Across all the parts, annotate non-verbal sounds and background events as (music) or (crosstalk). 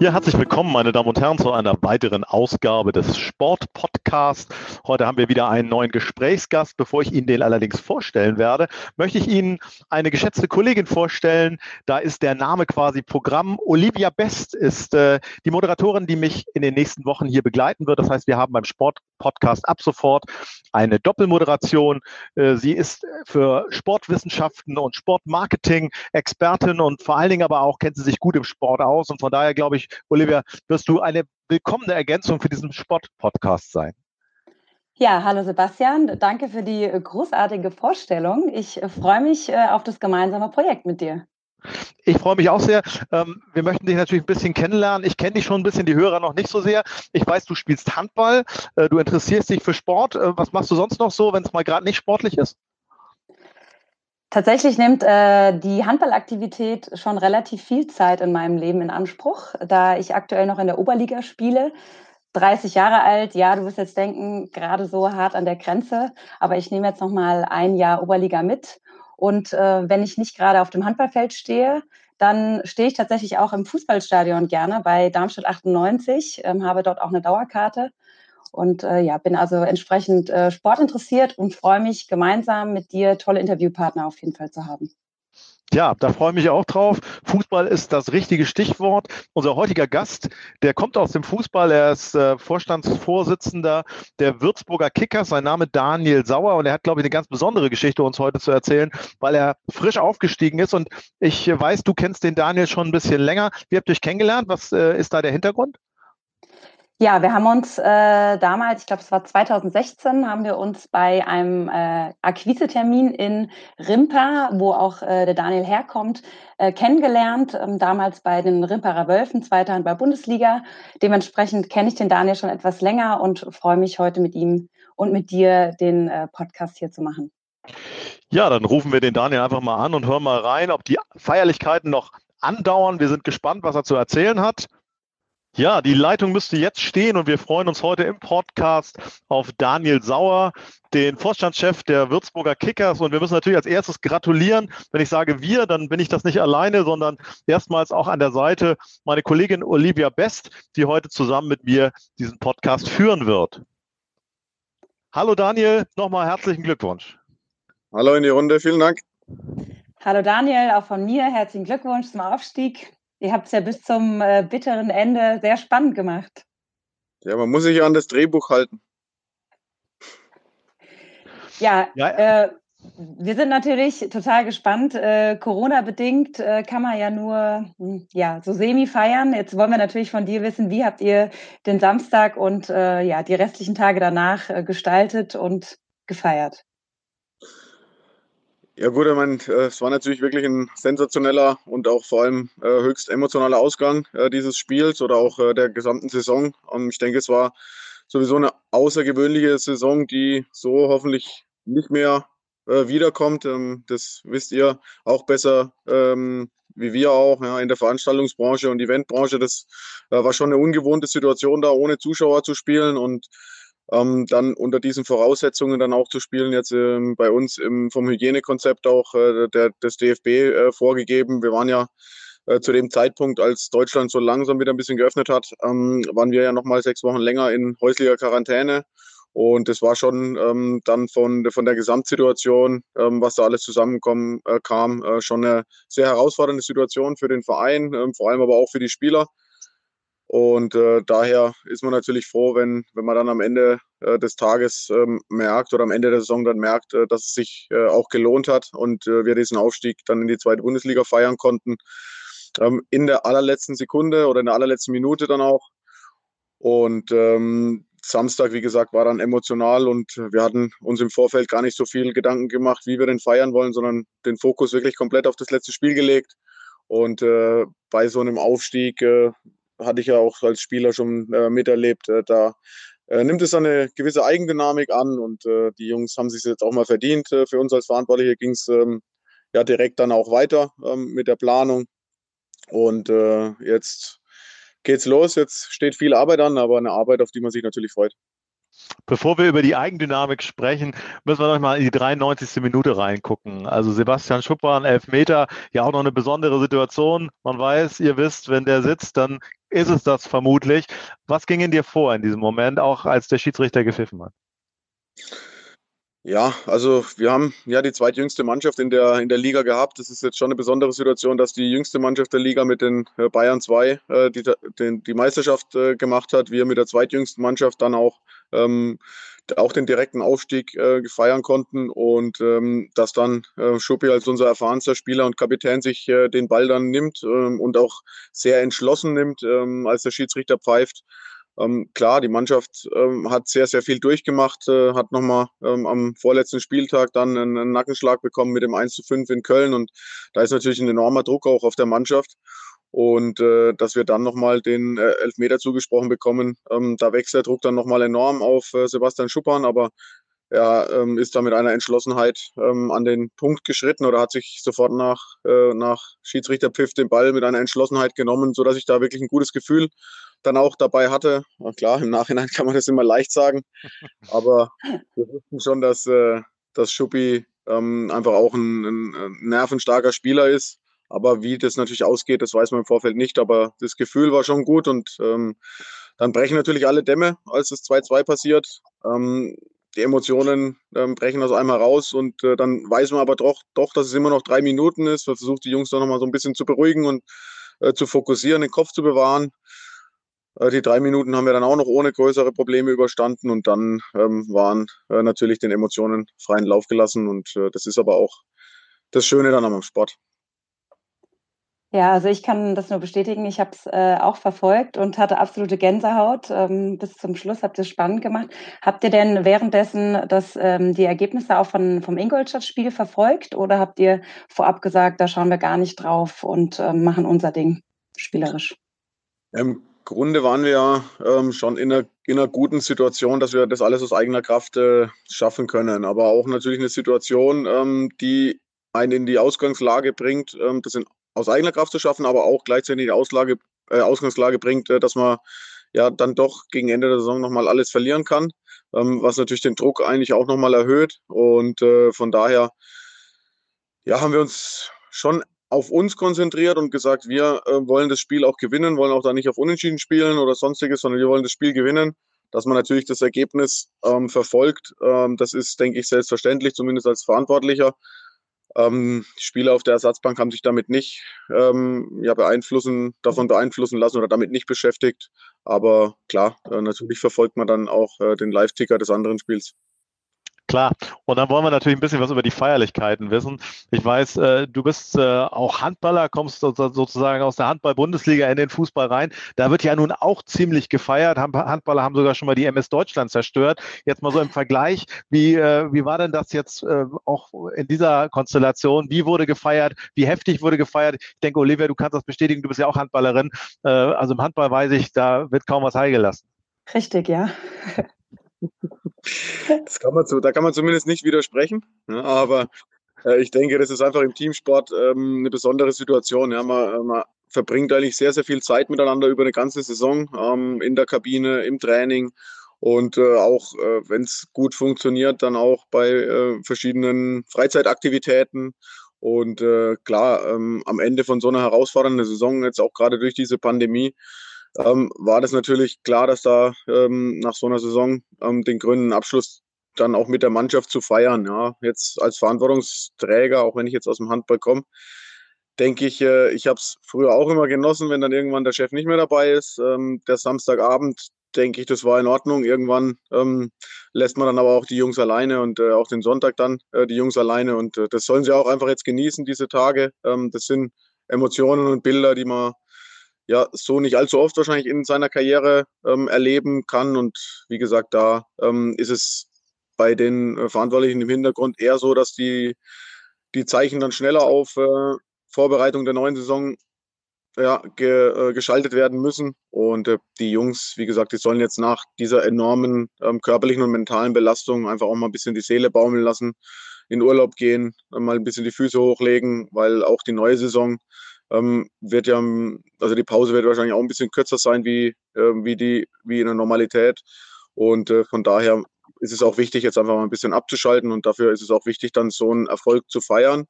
Ja, herzlich willkommen, meine Damen und Herren, zu einer weiteren Ausgabe des Sport-Podcasts. Heute haben wir wieder einen neuen Gesprächsgast. Bevor ich Ihnen den allerdings vorstellen werde, möchte ich Ihnen eine geschätzte Kollegin vorstellen. Da ist der Name quasi Programm. Olivia Best ist äh, die Moderatorin, die mich in den nächsten Wochen hier begleiten wird. Das heißt, wir haben beim Sport-Podcast ab sofort eine Doppelmoderation. Äh, sie ist für Sportwissenschaften und Sportmarketing Expertin und vor allen Dingen aber auch kennt sie sich gut im Sport aus. Und von daher glaube ich, Olivia, wirst du eine willkommene Ergänzung für diesen Sport-Podcast sein. Ja, hallo Sebastian, danke für die großartige Vorstellung. Ich äh, freue mich äh, auf das gemeinsame Projekt mit dir. Ich freue mich auch sehr. Ähm, wir möchten dich natürlich ein bisschen kennenlernen. Ich kenne dich schon ein bisschen, die Hörer noch nicht so sehr. Ich weiß, du spielst Handball, äh, du interessierst dich für Sport. Was machst du sonst noch so, wenn es mal gerade nicht sportlich ist? Tatsächlich nimmt äh, die Handballaktivität schon relativ viel Zeit in meinem Leben in Anspruch, da ich aktuell noch in der Oberliga spiele. 30 Jahre alt, ja, du wirst jetzt denken, gerade so hart an der Grenze, aber ich nehme jetzt noch mal ein Jahr Oberliga mit. Und äh, wenn ich nicht gerade auf dem Handballfeld stehe, dann stehe ich tatsächlich auch im Fußballstadion gerne bei Darmstadt 98, ähm, habe dort auch eine Dauerkarte und äh, ja, bin also entsprechend äh, sportinteressiert und freue mich, gemeinsam mit dir tolle Interviewpartner auf jeden Fall zu haben. Ja, da freue ich mich auch drauf. Fußball ist das richtige Stichwort. Unser heutiger Gast, der kommt aus dem Fußball. Er ist äh, Vorstandsvorsitzender der Würzburger Kickers. Sein Name Daniel Sauer und er hat, glaube ich, eine ganz besondere Geschichte uns heute zu erzählen, weil er frisch aufgestiegen ist. Und ich weiß, du kennst den Daniel schon ein bisschen länger. Wie habt ihr euch kennengelernt? Was äh, ist da der Hintergrund? Ja, wir haben uns äh, damals, ich glaube, es war 2016, haben wir uns bei einem äh, Akquisetermin in Rimpa, wo auch äh, der Daniel herkommt, äh, kennengelernt. Ähm, damals bei den Rimparer Wölfen, zweiter Hand bei Bundesliga. Dementsprechend kenne ich den Daniel schon etwas länger und freue mich heute mit ihm und mit dir den äh, Podcast hier zu machen. Ja, dann rufen wir den Daniel einfach mal an und hören mal rein, ob die Feierlichkeiten noch andauern. Wir sind gespannt, was er zu erzählen hat. Ja, die Leitung müsste jetzt stehen und wir freuen uns heute im Podcast auf Daniel Sauer, den Vorstandschef der Würzburger Kickers. Und wir müssen natürlich als erstes gratulieren. Wenn ich sage wir, dann bin ich das nicht alleine, sondern erstmals auch an der Seite meine Kollegin Olivia Best, die heute zusammen mit mir diesen Podcast führen wird. Hallo Daniel, nochmal herzlichen Glückwunsch. Hallo in die Runde, vielen Dank. Hallo Daniel, auch von mir herzlichen Glückwunsch zum Aufstieg. Ihr habt es ja bis zum äh, bitteren Ende sehr spannend gemacht. Ja, man muss sich ja an das Drehbuch halten. Ja, ja. Äh, wir sind natürlich total gespannt. Äh, Corona-bedingt äh, kann man ja nur hm, ja, so semi feiern. Jetzt wollen wir natürlich von dir wissen, wie habt ihr den Samstag und äh, ja, die restlichen Tage danach äh, gestaltet und gefeiert? Ja gut, ich meine, es war natürlich wirklich ein sensationeller und auch vor allem äh, höchst emotionaler Ausgang äh, dieses Spiels oder auch äh, der gesamten Saison. Und ich denke, es war sowieso eine außergewöhnliche Saison, die so hoffentlich nicht mehr äh, wiederkommt. Ähm, das wisst ihr auch besser ähm, wie wir auch ja, in der Veranstaltungsbranche und Eventbranche. Das äh, war schon eine ungewohnte Situation, da ohne Zuschauer zu spielen und ähm, dann unter diesen Voraussetzungen dann auch zu spielen, jetzt ähm, bei uns im, vom Hygienekonzept auch äh, der, des DFB äh, vorgegeben. Wir waren ja äh, zu dem Zeitpunkt, als Deutschland so langsam wieder ein bisschen geöffnet hat, ähm, waren wir ja nochmal sechs Wochen länger in häuslicher Quarantäne. Und das war schon ähm, dann von, von der Gesamtsituation, ähm, was da alles zusammenkommen äh, kam, äh, schon eine sehr herausfordernde Situation für den Verein, ähm, vor allem aber auch für die Spieler. Und äh, daher ist man natürlich froh, wenn, wenn man dann am Ende äh, des Tages ähm, merkt oder am Ende der Saison dann merkt, äh, dass es sich äh, auch gelohnt hat und äh, wir diesen Aufstieg dann in die zweite Bundesliga feiern konnten. Ähm, in der allerletzten Sekunde oder in der allerletzten Minute dann auch. Und ähm, Samstag, wie gesagt, war dann emotional und wir hatten uns im Vorfeld gar nicht so viel Gedanken gemacht, wie wir den feiern wollen, sondern den Fokus wirklich komplett auf das letzte Spiel gelegt. Und äh, bei so einem Aufstieg äh, hatte ich ja auch als Spieler schon äh, miterlebt. Äh, da äh, nimmt es eine gewisse Eigendynamik an und äh, die Jungs haben sich jetzt auch mal verdient. Äh, für uns als Verantwortliche ging es ähm, ja direkt dann auch weiter ähm, mit der Planung. Und äh, jetzt geht's los. Jetzt steht viel Arbeit an, aber eine Arbeit, auf die man sich natürlich freut. Bevor wir über die Eigendynamik sprechen, müssen wir noch mal in die 93. Minute reingucken. Also Sebastian Schuppan, Elfmeter, ja auch noch eine besondere Situation. Man weiß, ihr wisst, wenn der sitzt, dann ist es das vermutlich. Was ging in dir vor in diesem Moment, auch als der Schiedsrichter gepfiffen hat? Ja, also wir haben ja die zweitjüngste Mannschaft in der, in der Liga gehabt. Das ist jetzt schon eine besondere Situation, dass die jüngste Mannschaft der Liga mit den äh, Bayern 2 äh, die, den, die Meisterschaft äh, gemacht hat. Wir mit der zweitjüngsten Mannschaft dann auch, ähm, auch den direkten Aufstieg äh, feiern konnten und ähm, dass dann äh, Schuppi als unser erfahrenster Spieler und Kapitän sich äh, den Ball dann nimmt ähm, und auch sehr entschlossen nimmt, ähm, als der Schiedsrichter pfeift. Ähm, klar, die Mannschaft ähm, hat sehr, sehr viel durchgemacht, äh, hat nochmal ähm, am vorletzten Spieltag dann einen, einen, Nackenschlag bekommen mit dem 1 zu 5 in Köln und da ist natürlich ein enormer Druck auch auf der Mannschaft. Und äh, dass wir dann nochmal den äh, Elfmeter zugesprochen bekommen, ähm, da wächst der Druck dann nochmal enorm auf äh, Sebastian Schuppan, aber er ähm, ist da mit einer Entschlossenheit ähm, an den Punkt geschritten oder hat sich sofort nach, äh, nach Schiedsrichterpfiff den Ball mit einer Entschlossenheit genommen, sodass ich da wirklich ein gutes Gefühl dann auch dabei hatte. Und klar, im Nachhinein (laughs) kann man das immer leicht sagen, aber wir wussten schon, dass, äh, dass Schuppi ähm, einfach auch ein, ein, nervenstarker Spieler ist. Aber wie das natürlich ausgeht, das weiß man im Vorfeld nicht. Aber das Gefühl war schon gut und ähm, dann brechen natürlich alle Dämme, als das 2-2 passiert. Ähm, die Emotionen ähm, brechen aus einem heraus und äh, dann weiß man aber doch, doch, dass es immer noch drei Minuten ist. Man versucht die Jungs dann nochmal so ein bisschen zu beruhigen und äh, zu fokussieren, den Kopf zu bewahren. Äh, die drei Minuten haben wir dann auch noch ohne größere Probleme überstanden und dann ähm, waren äh, natürlich den Emotionen freien Lauf gelassen und äh, das ist aber auch das Schöne dann am Sport. Ja, also ich kann das nur bestätigen. Ich habe es äh, auch verfolgt und hatte absolute Gänsehaut ähm, bis zum Schluss. Habt ihr es spannend gemacht. Habt ihr denn währenddessen das, ähm, die Ergebnisse auch von, vom Ingolstadt-Spiel verfolgt oder habt ihr vorab gesagt, da schauen wir gar nicht drauf und ähm, machen unser Ding spielerisch? Im Grunde waren wir ja ähm, schon in einer, in einer guten Situation, dass wir das alles aus eigener Kraft äh, schaffen können. Aber auch natürlich eine Situation, ähm, die einen in die Ausgangslage bringt. Ähm, das sind aus eigener Kraft zu schaffen, aber auch gleichzeitig die Auslage, äh, Ausgangslage bringt, äh, dass man ja dann doch gegen Ende der Saison nochmal alles verlieren kann, ähm, was natürlich den Druck eigentlich auch nochmal erhöht. Und äh, von daher ja, haben wir uns schon auf uns konzentriert und gesagt, wir äh, wollen das Spiel auch gewinnen, wollen auch da nicht auf Unentschieden spielen oder sonstiges, sondern wir wollen das Spiel gewinnen. Dass man natürlich das Ergebnis ähm, verfolgt, ähm, das ist, denke ich, selbstverständlich, zumindest als Verantwortlicher. Ähm, Spieler auf der Ersatzbank haben sich damit nicht ähm, ja, beeinflussen, davon beeinflussen lassen oder damit nicht beschäftigt. Aber klar, äh, natürlich verfolgt man dann auch äh, den Live-Ticker des anderen Spiels. Klar. Und dann wollen wir natürlich ein bisschen was über die Feierlichkeiten wissen. Ich weiß, äh, du bist äh, auch Handballer, kommst sozusagen aus der Handball-Bundesliga in den Fußball rein. Da wird ja nun auch ziemlich gefeiert. Handballer haben sogar schon mal die MS Deutschland zerstört. Jetzt mal so im Vergleich, wie, äh, wie war denn das jetzt äh, auch in dieser Konstellation? Wie wurde gefeiert? Wie heftig wurde gefeiert? Ich denke, Olivia, du kannst das bestätigen, du bist ja auch Handballerin. Äh, also im Handball weiß ich, da wird kaum was heilgelassen. Richtig, ja. Das kann man so, da kann man zumindest nicht widersprechen. Ja, aber äh, ich denke, das ist einfach im Teamsport ähm, eine besondere Situation. Ja, man, äh, man, verbringt eigentlich sehr, sehr viel Zeit miteinander über eine ganze Saison ähm, in der Kabine, im Training und äh, auch, äh, wenn es gut funktioniert, dann auch bei äh, verschiedenen Freizeitaktivitäten. Und äh, klar, ähm, am Ende von so einer herausfordernden Saison, jetzt auch gerade durch diese Pandemie, ähm, war das natürlich klar, dass da ähm, nach so einer Saison ähm, den grünen Abschluss dann auch mit der Mannschaft zu feiern. Ja, jetzt als Verantwortungsträger, auch wenn ich jetzt aus dem Handball komme, denke ich, äh, ich habe es früher auch immer genossen, wenn dann irgendwann der Chef nicht mehr dabei ist. Ähm, der Samstagabend, denke ich, das war in Ordnung. Irgendwann ähm, lässt man dann aber auch die Jungs alleine und äh, auch den Sonntag dann äh, die Jungs alleine. Und äh, das sollen sie auch einfach jetzt genießen, diese Tage. Ähm, das sind Emotionen und Bilder, die man ja so nicht allzu oft wahrscheinlich in seiner Karriere ähm, erleben kann. Und wie gesagt, da ähm, ist es bei den äh, Verantwortlichen im Hintergrund eher so, dass die, die Zeichen dann schneller auf äh, Vorbereitung der neuen Saison ja, ge, äh, geschaltet werden müssen. Und äh, die Jungs, wie gesagt, die sollen jetzt nach dieser enormen ähm, körperlichen und mentalen Belastung einfach auch mal ein bisschen die Seele baumeln lassen, in Urlaub gehen, mal ein bisschen die Füße hochlegen, weil auch die neue Saison ähm, wird ja, also die Pause wird wahrscheinlich auch ein bisschen kürzer sein wie, äh, wie, die, wie in der Normalität. Und äh, von daher ist es auch wichtig, jetzt einfach mal ein bisschen abzuschalten und dafür ist es auch wichtig, dann so einen Erfolg zu feiern.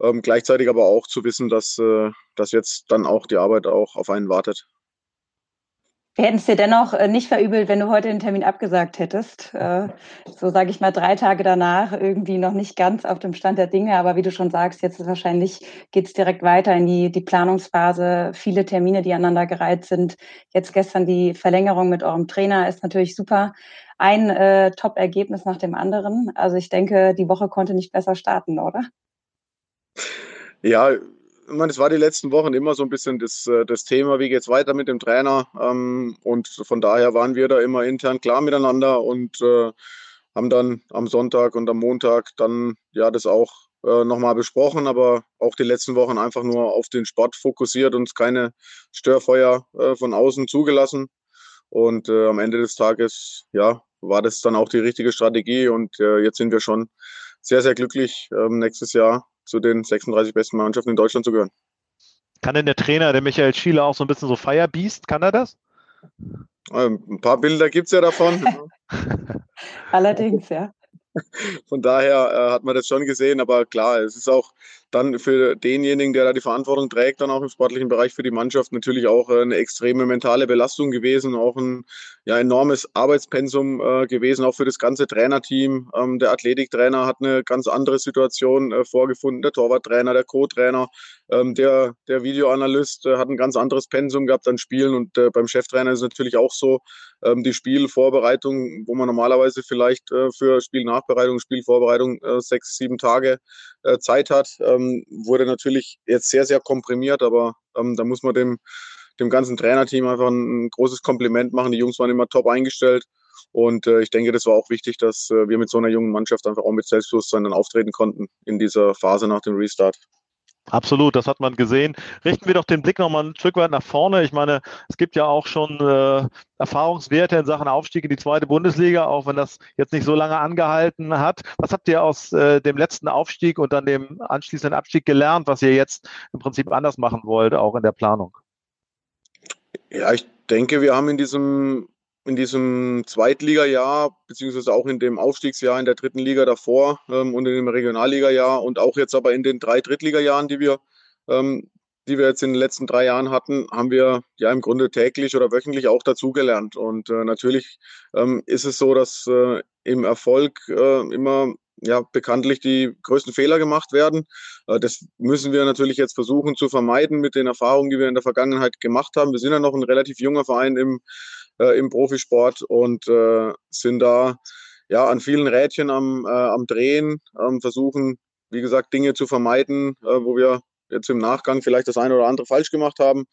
Ähm, gleichzeitig aber auch zu wissen, dass, äh, dass jetzt dann auch die Arbeit auch auf einen wartet. Wir hätten es dir dennoch äh, nicht verübelt, wenn du heute den Termin abgesagt hättest. Äh, so sage ich mal drei Tage danach irgendwie noch nicht ganz auf dem Stand der Dinge. Aber wie du schon sagst, jetzt ist wahrscheinlich geht es direkt weiter in die, die Planungsphase. Viele Termine, die aneinandergereiht sind. Jetzt gestern die Verlängerung mit eurem Trainer ist natürlich super. Ein äh, Top-Ergebnis nach dem anderen. Also ich denke, die Woche konnte nicht besser starten, oder? Ja, ich meine, es war die letzten Wochen immer so ein bisschen das, äh, das Thema, wie geht es weiter mit dem Trainer. Ähm, und von daher waren wir da immer intern klar miteinander und äh, haben dann am Sonntag und am Montag dann ja das auch äh, nochmal besprochen, aber auch die letzten Wochen einfach nur auf den Sport fokussiert und keine Störfeuer von außen zugelassen. Und am Ende des Tages, ja, war das dann auch die richtige Strategie und jetzt sind wir schon sehr, sehr glücklich, ähm, nächstes Jahr zu den 36 besten Mannschaften in Deutschland zu gehören. Kann denn der Trainer, der Michael Schiele, auch so ein bisschen so Firebeast? Kann er das? Ähm, ein paar Bilder gibt es ja davon. (laughs) Allerdings, ja. Von daher äh, hat man das schon gesehen, aber klar, es ist auch dann für denjenigen, der da die Verantwortung trägt, dann auch im sportlichen Bereich für die Mannschaft natürlich auch äh, eine extreme mentale Belastung gewesen, auch ein ja, enormes Arbeitspensum äh, gewesen, auch für das ganze Trainerteam. Ähm, der Athletiktrainer hat eine ganz andere Situation äh, vorgefunden, der Torwarttrainer, der Co-Trainer, ähm, der, der Videoanalyst äh, hat ein ganz anderes Pensum gehabt an Spielen und äh, beim Cheftrainer ist es natürlich auch so, ähm, die Spielvorbereitung, wo man normalerweise vielleicht äh, für Spielnachbereitung, Spielvorbereitung sechs, sieben Tage Zeit hat, ähm, wurde natürlich jetzt sehr, sehr komprimiert, aber ähm, da muss man dem, dem ganzen Trainerteam einfach ein, ein großes Kompliment machen. Die Jungs waren immer top eingestellt. Und äh, ich denke, das war auch wichtig, dass äh, wir mit so einer jungen Mannschaft einfach auch mit Selbstbewusstsein dann auftreten konnten in dieser Phase nach dem Restart. Absolut, das hat man gesehen. Richten wir doch den Blick nochmal ein Stück weit nach vorne. Ich meine, es gibt ja auch schon äh, Erfahrungswerte in Sachen Aufstieg in die zweite Bundesliga, auch wenn das jetzt nicht so lange angehalten hat. Was habt ihr aus äh, dem letzten Aufstieg und dann dem anschließenden Abstieg gelernt, was ihr jetzt im Prinzip anders machen wollt, auch in der Planung? Ja, ich denke, wir haben in diesem in diesem Zweitligajahr, beziehungsweise auch in dem Aufstiegsjahr in der dritten Liga davor ähm, und in dem Regionalligajahr und auch jetzt aber in den drei Drittligajahren, die wir, ähm, die wir jetzt in den letzten drei Jahren hatten, haben wir ja im Grunde täglich oder wöchentlich auch dazugelernt. Und äh, natürlich ähm, ist es so, dass äh, im Erfolg äh, immer ja, bekanntlich die größten Fehler gemacht werden. Äh, das müssen wir natürlich jetzt versuchen zu vermeiden mit den Erfahrungen, die wir in der Vergangenheit gemacht haben. Wir sind ja noch ein relativ junger Verein im äh, im Profisport und äh, sind da ja an vielen Rädchen am, äh, am Drehen, ähm, versuchen, wie gesagt, Dinge zu vermeiden, äh, wo wir jetzt im Nachgang vielleicht das eine oder andere falsch gemacht haben,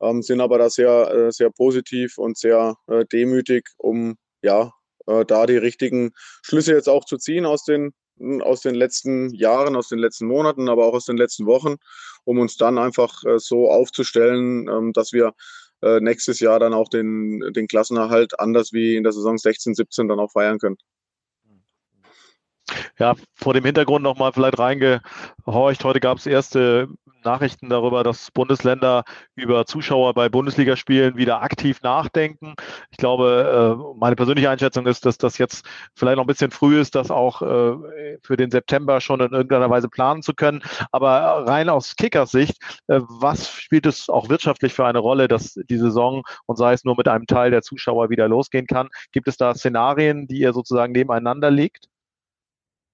ähm, sind aber da sehr, äh, sehr positiv und sehr äh, demütig, um ja da die richtigen Schlüsse jetzt auch zu ziehen aus den aus den letzten Jahren, aus den letzten Monaten, aber auch aus den letzten Wochen, um uns dann einfach so aufzustellen, ähm, dass wir äh, nächstes Jahr dann auch den, den Klassenerhalt anders wie in der Saison 16, 17 dann auch feiern können. Ja, vor dem Hintergrund nochmal vielleicht reingehorcht. Heute gab es erste Nachrichten darüber, dass Bundesländer über Zuschauer bei Bundesligaspielen wieder aktiv nachdenken. Ich glaube, äh, meine persönliche Einschätzung ist, dass das jetzt vielleicht noch ein bisschen früh ist, das auch äh, für den September schon in irgendeiner Weise planen zu können. Aber rein aus Kickers Sicht, äh, was spielt es auch wirtschaftlich für eine Rolle, dass die Saison und sei es nur mit einem Teil der Zuschauer wieder losgehen kann? Gibt es da Szenarien, die ihr sozusagen nebeneinander legt?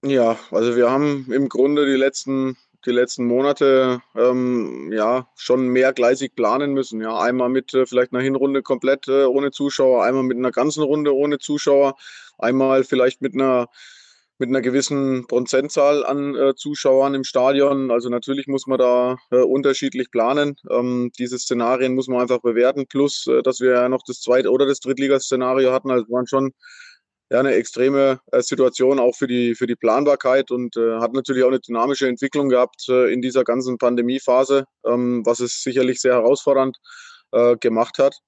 Ja, also wir haben im Grunde die letzten die letzten Monate ähm, ja schon mehrgleisig planen müssen. Ja, einmal mit äh, vielleicht einer Hinrunde komplett äh, ohne Zuschauer, einmal mit einer ganzen Runde ohne Zuschauer, einmal vielleicht mit einer mit einer gewissen Prozentzahl an äh, Zuschauern im Stadion. Also natürlich muss man da äh, unterschiedlich planen. Ähm, diese Szenarien muss man einfach bewerten. Plus, äh, dass wir ja noch das zweite oder das Drittligaszenario hatten. Also waren schon ja, eine extreme äh, Situation auch für die, für die Planbarkeit und äh, hat natürlich auch eine dynamische Entwicklung gehabt äh, in dieser ganzen Pandemiephase, ähm, was es sicherlich sehr herausfordernd äh, gemacht hat.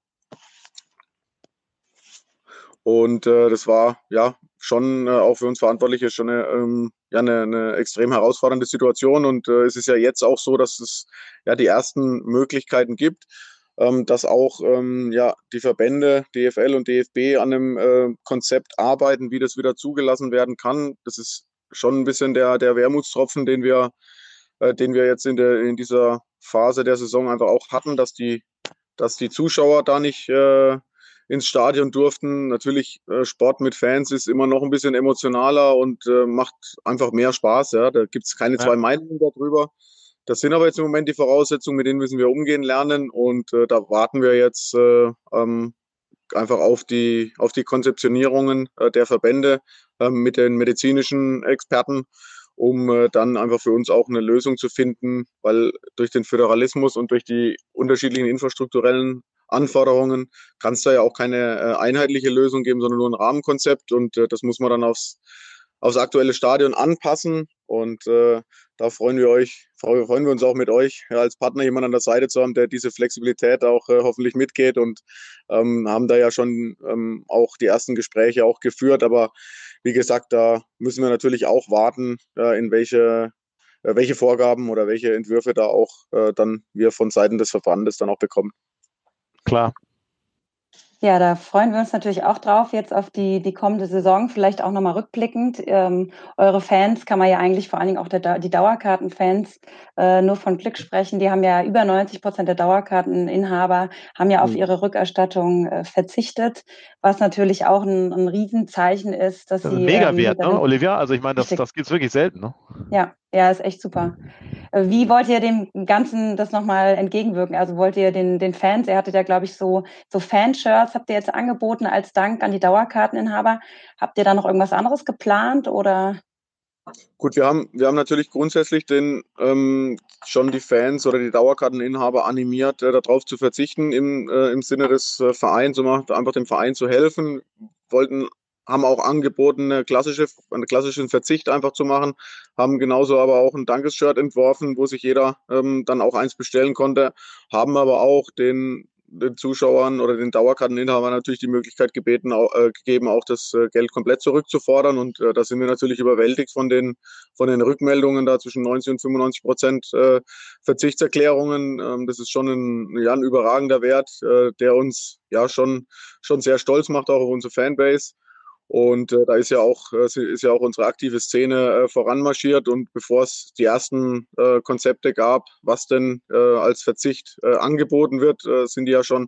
Und äh, das war ja schon äh, auch für uns Verantwortliche schon eine, ähm, ja, eine, eine extrem herausfordernde Situation. Und es ist ja jetzt auch so, dass es ja die ersten Möglichkeiten gibt ähm, dass auch ähm, ja, die Verbände DFL und DFB an einem äh, Konzept arbeiten, wie das wieder zugelassen werden kann. Das ist schon ein bisschen der, der Wermutstropfen, den wir, äh, den wir jetzt in, der, in dieser Phase der Saison einfach auch hatten, dass die, dass die Zuschauer da nicht äh, ins Stadion durften. Natürlich, äh, Sport mit Fans ist immer noch ein bisschen emotionaler und äh, macht einfach mehr Spaß. Ja? Da gibt es keine ja. zwei Meinungen darüber. Das sind aber jetzt im Moment die Voraussetzungen, mit denen müssen wir umgehen lernen und äh, da warten wir jetzt äh, ähm, einfach auf die, auf die Konzeptionierungen äh, der Verbände äh, mit den medizinischen Experten, um äh, dann einfach für uns auch eine Lösung zu finden, weil durch den Föderalismus und durch die unterschiedlichen infrastrukturellen Anforderungen kann es da ja auch keine äh, einheitliche Lösung geben, sondern nur ein Rahmenkonzept und äh, das muss man dann aufs aufs aktuelle Stadion anpassen. Und da freuen wir euch, freuen wir uns auch mit euch ja, als Partner jemand an der Seite zu haben, der diese Flexibilität auch äh, hoffentlich mitgeht und ähm, haben da ja schon ähm, auch die ersten Gespräche auch geführt. Aber wie gesagt, da müssen wir natürlich auch warten, äh, in welche äh, welche Vorgaben oder welche Entwürfe da auch äh, dann wir von Seiten des Verbandes dann auch bekommen. Klar, ja, da freuen wir uns natürlich auch drauf, jetzt auf die, die kommende Saison, vielleicht auch nochmal rückblickend. Ähm, eure Fans kann man ja eigentlich vor allen Dingen auch der, die Dauerkartenfans äh, nur von Glück sprechen. Die haben ja über 90 Prozent der Dauerkarteninhaber haben ja auf mhm. ihre Rückerstattung äh, verzichtet, was natürlich auch ein, ein Riesenzeichen ist, dass das ist sie. Mega ähm, wert, ne, Olivia? Also ich meine, das, das gibt es wirklich selten, ne? Ja, ja, ist echt super. Wie wollt ihr dem Ganzen das nochmal entgegenwirken? Also wollt ihr den, den Fans, ihr hattet ja, glaube ich, so, so Fanshirts, habt ihr jetzt angeboten als Dank an die Dauerkarteninhaber. Habt ihr da noch irgendwas anderes geplant oder? Gut, wir haben, wir haben natürlich grundsätzlich den, ähm, schon die Fans oder die Dauerkarteninhaber animiert, äh, darauf zu verzichten im, äh, im Sinne des äh, Vereins, um einfach dem Verein zu helfen. Wollten haben auch angeboten, eine klassische, einen klassischen Verzicht einfach zu machen, haben genauso aber auch ein Dankesshirt entworfen, wo sich jeder ähm, dann auch eins bestellen konnte, haben aber auch den, den Zuschauern oder den Dauerkarteninhabern natürlich die Möglichkeit gebeten, auch, äh, gegeben, auch das äh, Geld komplett zurückzufordern. Und äh, da sind wir natürlich überwältigt von den, von den Rückmeldungen da zwischen 90 und 95 Prozent äh, Verzichtserklärungen. Ähm, das ist schon ein, ja, ein überragender Wert, äh, der uns ja schon, schon sehr stolz macht, auch auf unsere Fanbase. Und äh, da ist ja auch, äh, ist ja auch unsere aktive Szene äh, voranmarschiert. Und bevor es die ersten äh, Konzepte gab, was denn äh, als Verzicht äh, angeboten wird, sind die ja schon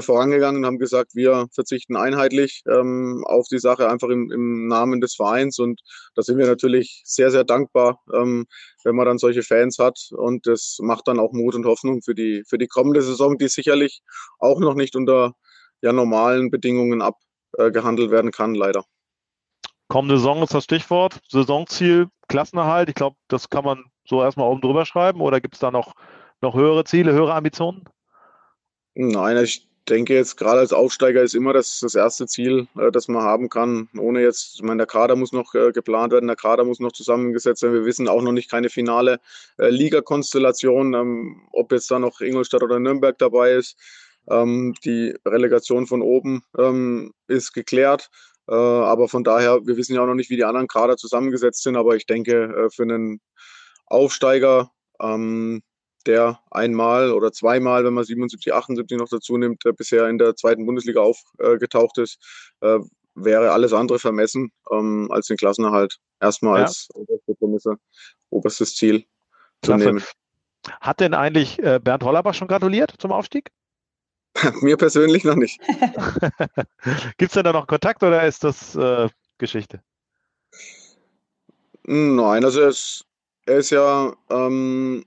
vorangegangen und haben gesagt, wir verzichten einheitlich ähm, auf die Sache einfach im, im, Namen des Vereins. Und da sind wir natürlich sehr, sehr dankbar, ähm, wenn man dann solche Fans hat. Und das macht dann auch Mut und Hoffnung für die, für die kommende Saison, die sicherlich auch noch nicht unter ja, normalen Bedingungen ab äh, gehandelt werden kann, leider. Kommende Saison ist das Stichwort. Saisonziel, Klassenerhalt. Ich glaube, das kann man so erstmal oben drüber schreiben. Oder gibt es da noch, noch höhere Ziele, höhere Ambitionen? Nein, ich denke jetzt gerade als Aufsteiger ist immer das, das erste Ziel, äh, das man haben kann. Ohne jetzt, ich meine, der Kader muss noch äh, geplant werden, der Kader muss noch zusammengesetzt werden. Wir wissen auch noch nicht keine finale äh, Ligakonstellation, ähm, ob jetzt da noch Ingolstadt oder Nürnberg dabei ist. Ähm, die Relegation von oben ähm, ist geklärt. Äh, aber von daher, wir wissen ja auch noch nicht, wie die anderen Kader zusammengesetzt sind. Aber ich denke, äh, für einen Aufsteiger, ähm, der einmal oder zweimal, wenn man 77, 78 noch dazu nimmt, äh, bisher in der zweiten Bundesliga aufgetaucht ist, äh, wäre alles andere vermessen ähm, als den Klassenerhalt. Erstmal ja. als oberste Prämisse, oberstes Ziel zu Klasse. nehmen. Hat denn eigentlich äh, Bernd Hollerbach schon gratuliert zum Aufstieg? (laughs) Mir persönlich noch nicht. (laughs) Gibt es denn da noch Kontakt oder ist das äh, Geschichte? Nein, also er ist, er ist ja ähm,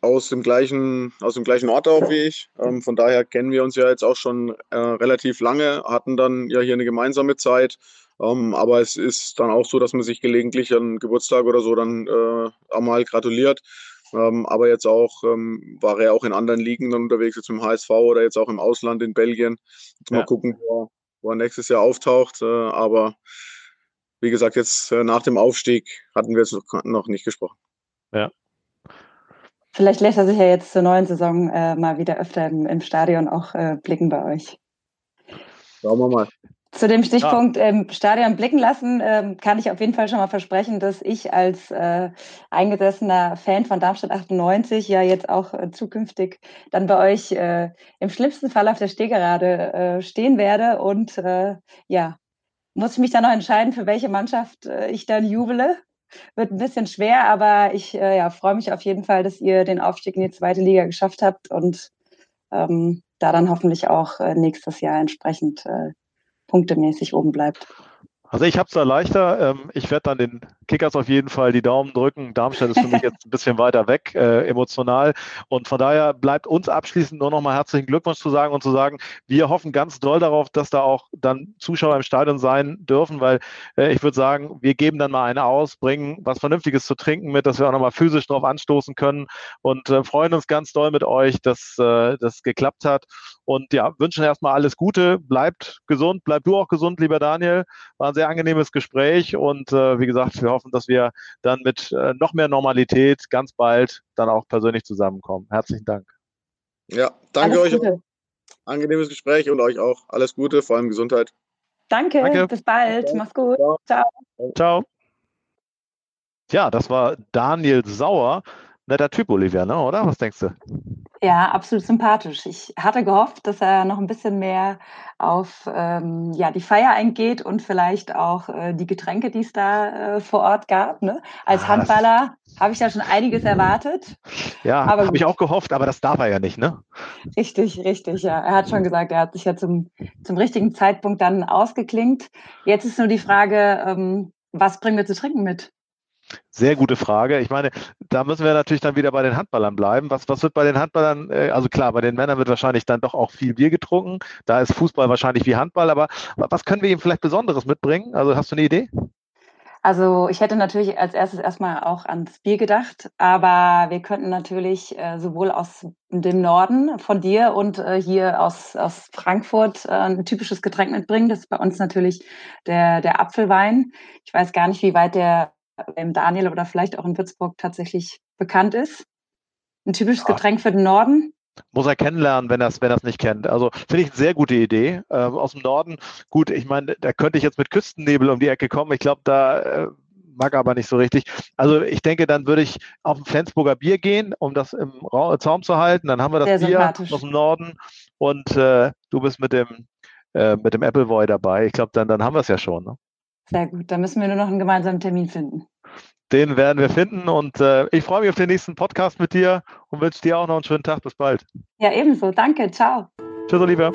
aus, dem gleichen, aus dem gleichen Ort auch wie ich. Ähm, von daher kennen wir uns ja jetzt auch schon äh, relativ lange, hatten dann ja hier eine gemeinsame Zeit. Ähm, aber es ist dann auch so, dass man sich gelegentlich an Geburtstag oder so dann äh, einmal gratuliert. Ähm, aber jetzt auch ähm, war er auch in anderen Ligen dann unterwegs, jetzt im HSV oder jetzt auch im Ausland in Belgien. Jetzt mal gucken, wo er, wo er, nächstes Jahr auftaucht. Äh, aber wie gesagt, jetzt äh, nach dem Aufstieg hatten wir es noch, noch nicht gesprochen. Ja. Vielleicht lässt er sich ja jetzt zur neuen Saison äh, mal wieder öfter im, im Stadion auch äh, blicken bei euch. Schauen wir mal. Zu dem Stichpunkt ja. ähm, Stadion blicken lassen, ähm, kann ich auf jeden Fall schon mal versprechen, dass ich als äh, eingesessener Fan von Darmstadt 98 ja jetzt auch äh, zukünftig dann bei euch äh, im schlimmsten Fall auf der Stehgerade äh, stehen werde und äh, ja, muss ich mich dann noch entscheiden, für welche Mannschaft äh, ich dann jubele. Wird ein bisschen schwer, aber ich ja, freue mich auf jeden Fall, dass ihr den Aufstieg in die zweite Liga geschafft habt und ähm, da dann hoffentlich auch nächstes Jahr entsprechend punktemäßig oben bleibt. Also ich habe es da leichter. Ähm, ich werde dann den Kickers auf jeden Fall die Daumen drücken. Darmstadt ist für mich jetzt ein bisschen weiter weg, äh, emotional. Und von daher bleibt uns abschließend nur nochmal herzlichen Glückwunsch zu sagen und zu sagen, wir hoffen ganz doll darauf, dass da auch dann Zuschauer im Stadion sein dürfen, weil äh, ich würde sagen, wir geben dann mal eine aus, bringen was Vernünftiges zu trinken mit, dass wir auch nochmal physisch drauf anstoßen können und äh, freuen uns ganz doll mit euch, dass äh, das geklappt hat. Und ja, wünschen erstmal alles Gute. Bleibt gesund, bleib du auch gesund, lieber Daniel. War ein sehr angenehmes Gespräch und äh, wie gesagt, wir hoffen, dass wir dann mit äh, noch mehr Normalität ganz bald dann auch persönlich zusammenkommen. Herzlichen Dank. Ja, danke alles euch. Gute. Angenehmes Gespräch und euch auch alles Gute, vor allem Gesundheit. Danke, danke. bis bald. Ciao. Mach's gut. Ciao. Ciao. Ja, das war Daniel Sauer. Netter Typ, Olivia, ne? oder? Was denkst du? Ja, absolut sympathisch. Ich hatte gehofft, dass er noch ein bisschen mehr auf ähm, ja, die Feier eingeht und vielleicht auch äh, die Getränke, die es da äh, vor Ort gab. Ne? Als ah, Handballer habe ich da schon einiges erwartet. Ja, habe ich auch gehofft, aber das darf er ja nicht, ne? Richtig, richtig, ja. Er hat schon gesagt, er hat sich ja zum, zum richtigen Zeitpunkt dann ausgeklingt. Jetzt ist nur die Frage, ähm, was bringen wir zu trinken mit? Sehr gute Frage. Ich meine, da müssen wir natürlich dann wieder bei den Handballern bleiben. Was, was wird bei den Handballern, äh, also klar, bei den Männern wird wahrscheinlich dann doch auch viel Bier getrunken. Da ist Fußball wahrscheinlich wie Handball, aber was können wir ihm vielleicht Besonderes mitbringen? Also hast du eine Idee? Also ich hätte natürlich als erstes erstmal auch ans Bier gedacht, aber wir könnten natürlich äh, sowohl aus dem Norden von dir und äh, hier aus, aus Frankfurt äh, ein typisches Getränk mitbringen. Das ist bei uns natürlich der, der Apfelwein. Ich weiß gar nicht, wie weit der beim Daniel oder vielleicht auch in Würzburg tatsächlich bekannt ist. Ein typisches ja. Getränk für den Norden. Muss er kennenlernen, wenn er es wenn nicht kennt. Also finde ich eine sehr gute Idee. Äh, aus dem Norden, gut, ich meine, da könnte ich jetzt mit Küstennebel um die Ecke kommen. Ich glaube, da äh, mag aber nicht so richtig. Also ich denke, dann würde ich auf ein Flensburger Bier gehen, um das im Ra Zaum zu halten. Dann haben wir das Sehr Bier aus dem Norden und äh, du bist mit dem, äh, mit dem Appleboy dabei. Ich glaube, dann, dann haben wir es ja schon. Ne? Sehr gut, dann müssen wir nur noch einen gemeinsamen Termin finden. Den werden wir finden und äh, ich freue mich auf den nächsten Podcast mit dir und wünsche dir auch noch einen schönen Tag. Bis bald. Ja, ebenso. Danke. Ciao. Tschüss, Olivia.